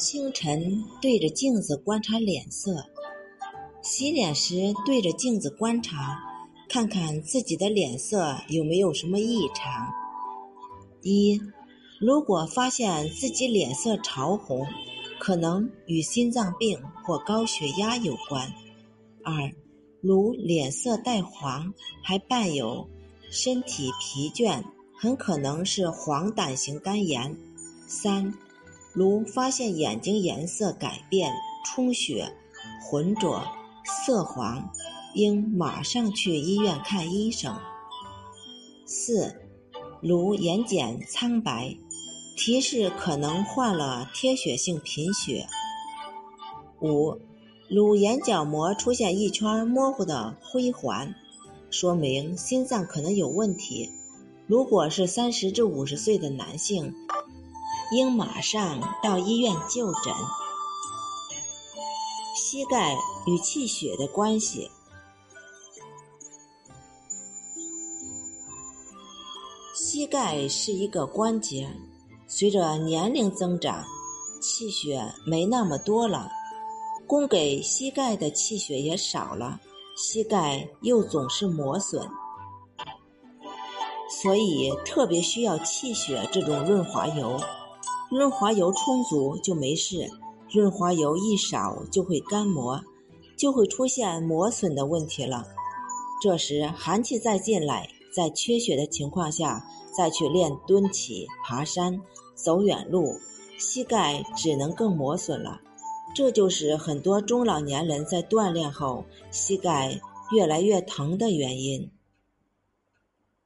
清晨对着镜子观察脸色，洗脸时对着镜子观察，看看自己的脸色有没有什么异常。一，如果发现自己脸色潮红，可能与心脏病或高血压有关。二，如脸色带黄，还伴有身体疲倦，很可能是黄疸型肝炎。三，如发现眼睛颜色改变、充血、浑浊、色黄，应马上去医院看医生。四，如眼睑苍白，提示可能患了贴血性贫血。五，如眼角膜出现一圈模糊的灰环，说明心脏可能有问题。如果是三十至五十岁的男性。应马上到医院就诊。膝盖与气血的关系。膝盖是一个关节，随着年龄增长，气血没那么多了，供给膝盖的气血也少了，膝盖又总是磨损，所以特别需要气血这种润滑油。润滑油充足就没事，润滑油一少就会干磨，就会出现磨损的问题了。这时寒气再进来，在缺血的情况下再去练蹲起、爬山、走远路，膝盖只能更磨损了。这就是很多中老年人在锻炼后膝盖越来越疼的原因。